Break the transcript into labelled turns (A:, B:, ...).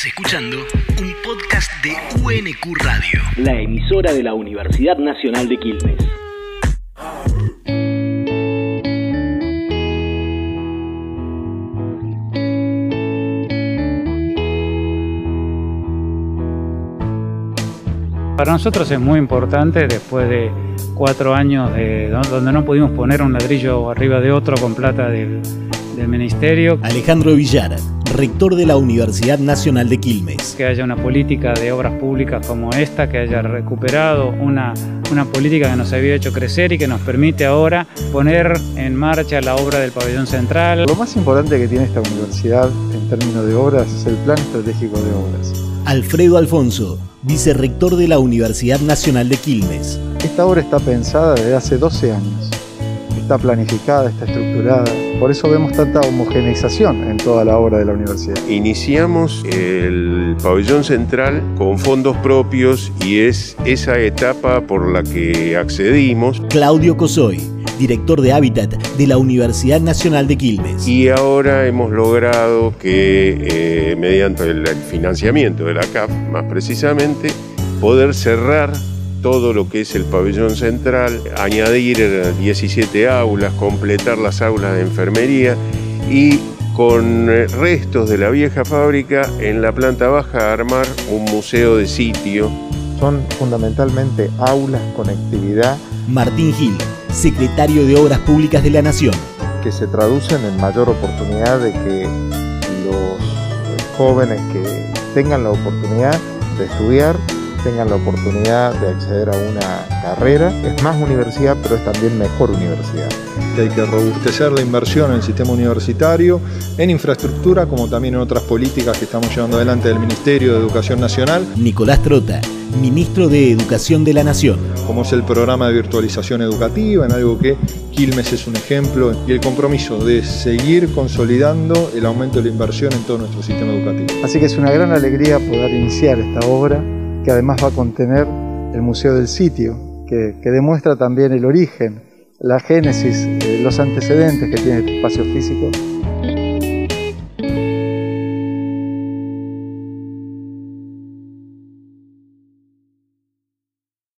A: Estás escuchando un podcast de UNQ Radio.
B: La emisora de la Universidad Nacional de Quilmes.
C: Para nosotros es muy importante después de cuatro años de, donde no pudimos poner un ladrillo arriba de otro con plata del, del ministerio.
B: Alejandro Villar, rector de la Universidad Nacional de Quilmes.
C: Que haya una política de obras públicas como esta, que haya recuperado una, una política que nos había hecho crecer y que nos permite ahora poner en marcha la obra del pabellón central.
D: Lo más importante que tiene esta universidad en términos de obras es el plan estratégico de obras.
B: Alfredo Alfonso, vicerrector de la Universidad Nacional de Quilmes.
D: Esta obra está pensada desde hace 12 años. Está planificada, está estructurada. Por eso vemos tanta homogeneización en toda la obra de la universidad.
E: Iniciamos el pabellón central con fondos propios y es esa etapa por la que accedimos.
B: Claudio Cosoy, director de Hábitat de la Universidad Nacional de Quilmes.
E: Y ahora hemos logrado que, eh, mediante el financiamiento de la CAF, más precisamente, poder cerrar todo lo que es el pabellón central, añadir 17 aulas, completar las aulas de enfermería y con eh, restos de la vieja fábrica en la planta baja armar un museo de sitio.
D: Son fundamentalmente aulas, conectividad.
B: Martín Gil, secretario de Obras Públicas de la Nación.
D: Que se traducen en mayor oportunidad de que los jóvenes que tengan la oportunidad de estudiar tengan la oportunidad de acceder a una carrera. Es más universidad, pero es también mejor universidad.
F: hay que robustecer la inversión en el sistema universitario, en infraestructura, como también en otras políticas que estamos llevando adelante del Ministerio de Educación Nacional.
B: Nicolás Trota, ministro de Educación de la Nación.
F: Como es el programa de virtualización educativa, en algo que Quilmes es un ejemplo, y el compromiso de seguir consolidando el aumento de la inversión en todo nuestro sistema educativo.
D: Así que es una gran alegría poder iniciar esta obra que además va a contener el Museo del Sitio, que, demuestra también el origen, la génesis, los antecedentes que tiene este espacio físico